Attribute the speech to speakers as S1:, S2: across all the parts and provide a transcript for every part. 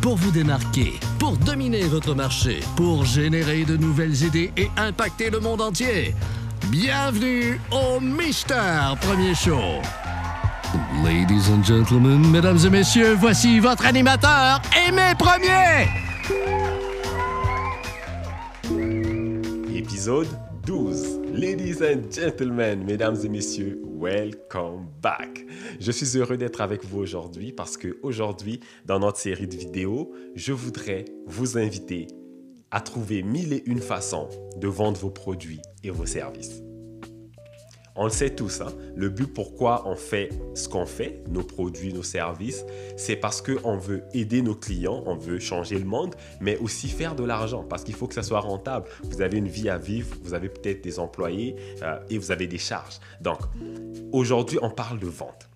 S1: pour vous démarquer, pour dominer votre marché, pour générer de nouvelles idées et impacter le monde entier. Bienvenue au Mister Premier Show. Ladies and gentlemen, mesdames et messieurs, voici votre animateur, Aimé Premier.
S2: Épisode 12. Ladies and gentlemen, mesdames et messieurs, welcome back. Je suis heureux d'être avec vous aujourd'hui parce que aujourd'hui, dans notre série de vidéos, je voudrais vous inviter à trouver mille et une façons de vendre vos produits et vos services. On le sait tous, hein? le but pourquoi on fait ce qu'on fait, nos produits, nos services, c'est parce qu'on veut aider nos clients, on veut changer le monde, mais aussi faire de l'argent, parce qu'il faut que ça soit rentable. Vous avez une vie à vivre, vous avez peut-être des employés euh, et vous avez des charges. Donc, aujourd'hui, on parle de vente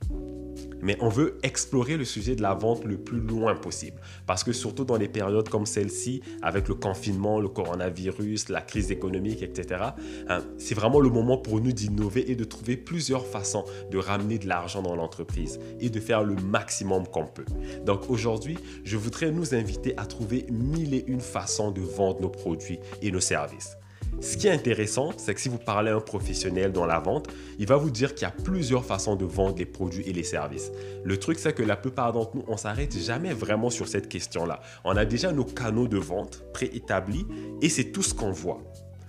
S2: mais on veut explorer le sujet de la vente le plus loin possible. Parce que surtout dans les périodes comme celle-ci, avec le confinement, le coronavirus, la crise économique, etc., hein, c'est vraiment le moment pour nous d'innover et de trouver plusieurs façons de ramener de l'argent dans l'entreprise et de faire le maximum qu'on peut. Donc aujourd'hui, je voudrais nous inviter à trouver mille et une façons de vendre nos produits et nos services. Ce qui est intéressant, c'est que si vous parlez à un professionnel dans la vente, il va vous dire qu'il y a plusieurs façons de vendre les produits et les services. Le truc, c'est que la plupart d'entre nous, on s'arrête jamais vraiment sur cette question-là. On a déjà nos canaux de vente préétablis et c'est tout ce qu'on voit.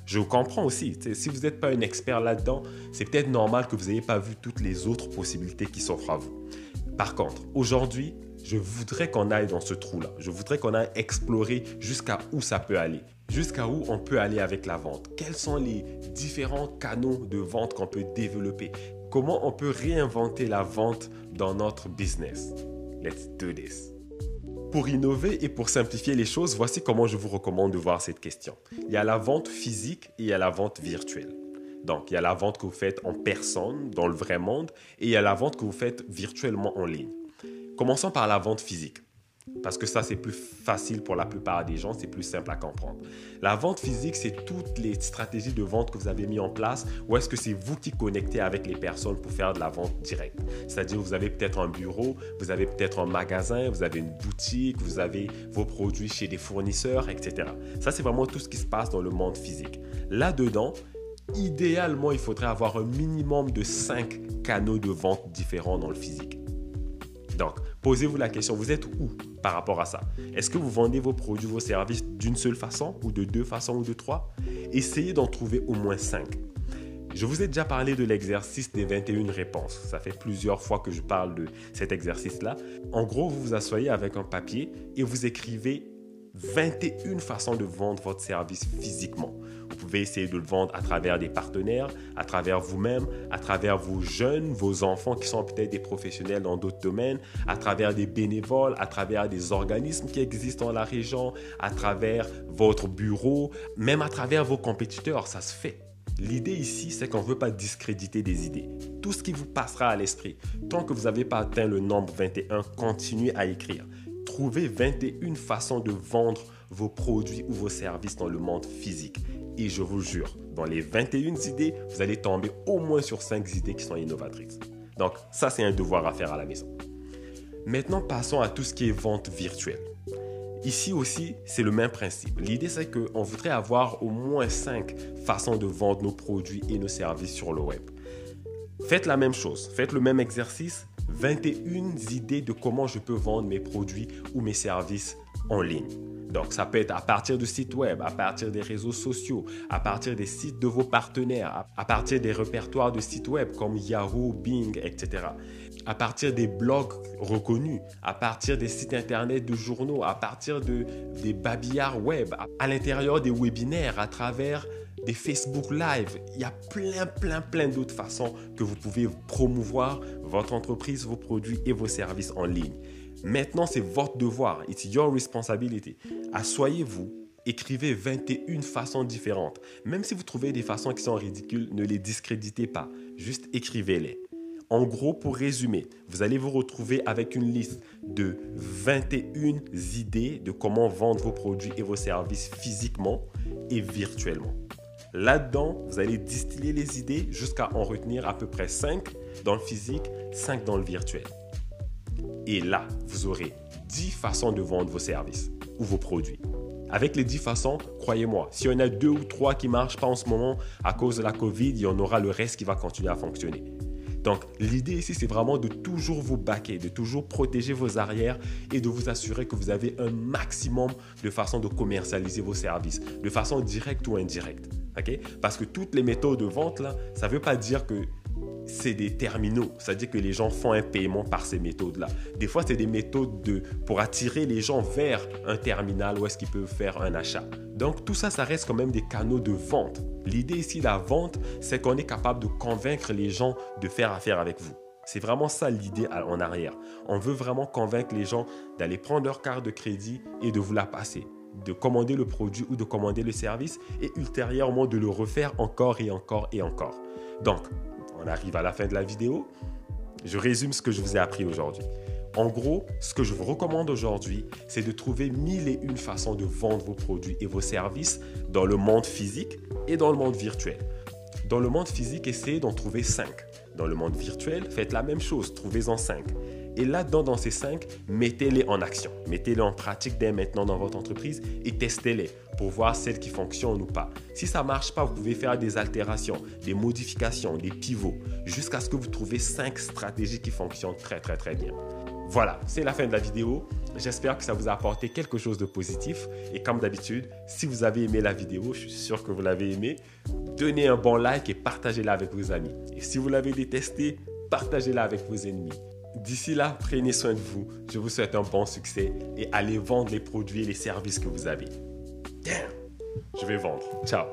S2: Je vous comprends aussi. Si vous n'êtes pas un expert là-dedans, c'est peut-être normal que vous n'ayez pas vu toutes les autres possibilités qui s'offrent à vous. Par contre, aujourd'hui, je voudrais qu'on aille dans ce trou-là. Je voudrais qu'on aille explorer jusqu'à où ça peut aller. Jusqu'à où on peut aller avec la vente. Quels sont les différents canaux de vente qu'on peut développer? Comment on peut réinventer la vente dans notre business? Let's do this. Pour innover et pour simplifier les choses, voici comment je vous recommande de voir cette question. Il y a la vente physique et il y a la vente virtuelle. Donc, il y a la vente que vous faites en personne, dans le vrai monde, et il y a la vente que vous faites virtuellement en ligne. Commençons par la vente physique. Parce que ça, c'est plus facile pour la plupart des gens, c'est plus simple à comprendre. La vente physique, c'est toutes les stratégies de vente que vous avez mis en place ou est-ce que c'est vous qui connectez avec les personnes pour faire de la vente directe? C'est-à-dire, vous avez peut-être un bureau, vous avez peut-être un magasin, vous avez une boutique, vous avez vos produits chez des fournisseurs, etc. Ça, c'est vraiment tout ce qui se passe dans le monde physique. Là-dedans, idéalement, il faudrait avoir un minimum de 5 canaux de vente différents dans le physique. Donc, posez-vous la question, vous êtes où par rapport à ça? Est-ce que vous vendez vos produits, vos services d'une seule façon ou de deux façons ou de trois? Essayez d'en trouver au moins cinq. Je vous ai déjà parlé de l'exercice des 21 réponses. Ça fait plusieurs fois que je parle de cet exercice-là. En gros, vous vous asseyez avec un papier et vous écrivez 21 façons de vendre votre service physiquement. Pouvez essayer de le vendre à travers des partenaires, à travers vous-même, à travers vos jeunes, vos enfants qui sont peut-être des professionnels dans d'autres domaines, à travers des bénévoles, à travers des organismes qui existent dans la région, à travers votre bureau, même à travers vos compétiteurs, ça se fait. L'idée ici, c'est qu'on ne veut pas discréditer des idées. Tout ce qui vous passera à l'esprit, tant que vous n'avez pas atteint le nombre 21, continuez à écrire. Trouvez 21 façons de vendre vos produits ou vos services dans le monde physique. Et je vous jure, dans les 21 idées, vous allez tomber au moins sur 5 idées qui sont innovatrices. Donc ça, c'est un devoir à faire à la maison. Maintenant, passons à tout ce qui est vente virtuelle. Ici aussi, c'est le même principe. L'idée, c'est qu'on voudrait avoir au moins 5 façons de vendre nos produits et nos services sur le web. Faites la même chose, faites le même exercice, 21 idées de comment je peux vendre mes produits ou mes services en ligne. Donc, ça peut être à partir du site web, à partir des réseaux sociaux, à partir des sites de vos partenaires, à partir des répertoires de sites web comme Yahoo, Bing, etc. À partir des blogs reconnus, à partir des sites internet de journaux, à partir de, des babillards web, à l'intérieur des webinaires, à travers des Facebook Live. Il y a plein, plein, plein d'autres façons que vous pouvez promouvoir votre entreprise, vos produits et vos services en ligne. Maintenant, c'est votre devoir. It's your responsibility. Assoyez-vous, écrivez 21 façons différentes. Même si vous trouvez des façons qui sont ridicules, ne les discréditez pas. Juste écrivez-les. En gros, pour résumer, vous allez vous retrouver avec une liste de 21 idées de comment vendre vos produits et vos services physiquement et virtuellement. Là-dedans, vous allez distiller les idées jusqu'à en retenir à peu près 5 dans le physique, 5 dans le virtuel. Et là, vous aurez 10 façons de vendre vos services ou vos produits. Avec les 10 façons, croyez-moi, s'il y en a deux ou trois qui marchent pas en ce moment à cause de la COVID, il y en aura le reste qui va continuer à fonctionner. Donc, l'idée ici, c'est vraiment de toujours vous baquer, de toujours protéger vos arrières et de vous assurer que vous avez un maximum de façons de commercialiser vos services, de façon directe ou indirecte. Parce que toutes les méthodes de vente, là, ça ne veut pas dire que c'est des terminaux. C'est-à-dire que les gens font un paiement par ces méthodes-là. Des fois, c'est des méthodes de, pour attirer les gens vers un terminal où est-ce qu'ils peuvent faire un achat. Donc, tout ça, ça reste quand même des canaux de vente. L'idée ici, la vente, c'est qu'on est capable de convaincre les gens de faire affaire avec vous. C'est vraiment ça l'idée en arrière. On veut vraiment convaincre les gens d'aller prendre leur carte de crédit et de vous la passer de commander le produit ou de commander le service et ultérieurement de le refaire encore et encore et encore. Donc, on arrive à la fin de la vidéo. Je résume ce que je vous ai appris aujourd'hui. En gros, ce que je vous recommande aujourd'hui, c'est de trouver mille et une façons de vendre vos produits et vos services dans le monde physique et dans le monde virtuel. Dans le monde physique, essayez d'en trouver cinq. Dans le monde virtuel, faites la même chose, trouvez-en cinq. Et là-dedans, dans ces cinq, mettez-les en action. Mettez-les en pratique dès maintenant dans votre entreprise et testez-les pour voir celles qui fonctionnent ou pas. Si ça ne marche pas, vous pouvez faire des altérations, des modifications, des pivots, jusqu'à ce que vous trouviez cinq stratégies qui fonctionnent très très très bien. Voilà, c'est la fin de la vidéo. J'espère que ça vous a apporté quelque chose de positif. Et comme d'habitude, si vous avez aimé la vidéo, je suis sûr que vous l'avez aimé, donnez un bon like et partagez-la avec vos amis. Et si vous l'avez détesté, partagez-la avec vos ennemis. D'ici là, prenez soin de vous. Je vous souhaite un bon succès et allez vendre les produits et les services que vous avez. Damn! Je vais vendre. Ciao!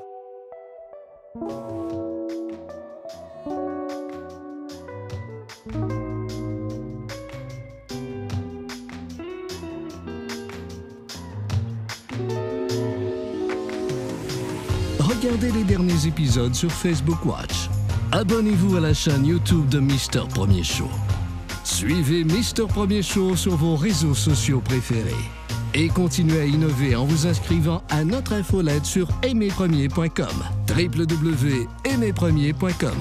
S1: Regardez les derniers épisodes sur Facebook Watch. Abonnez-vous à la chaîne YouTube de Mister Premier Show. Suivez Mister Premier Show sur vos réseaux sociaux préférés. Et continuez à innover en vous inscrivant à notre infolette sur aimerpremier.com. www.aimerpremier.com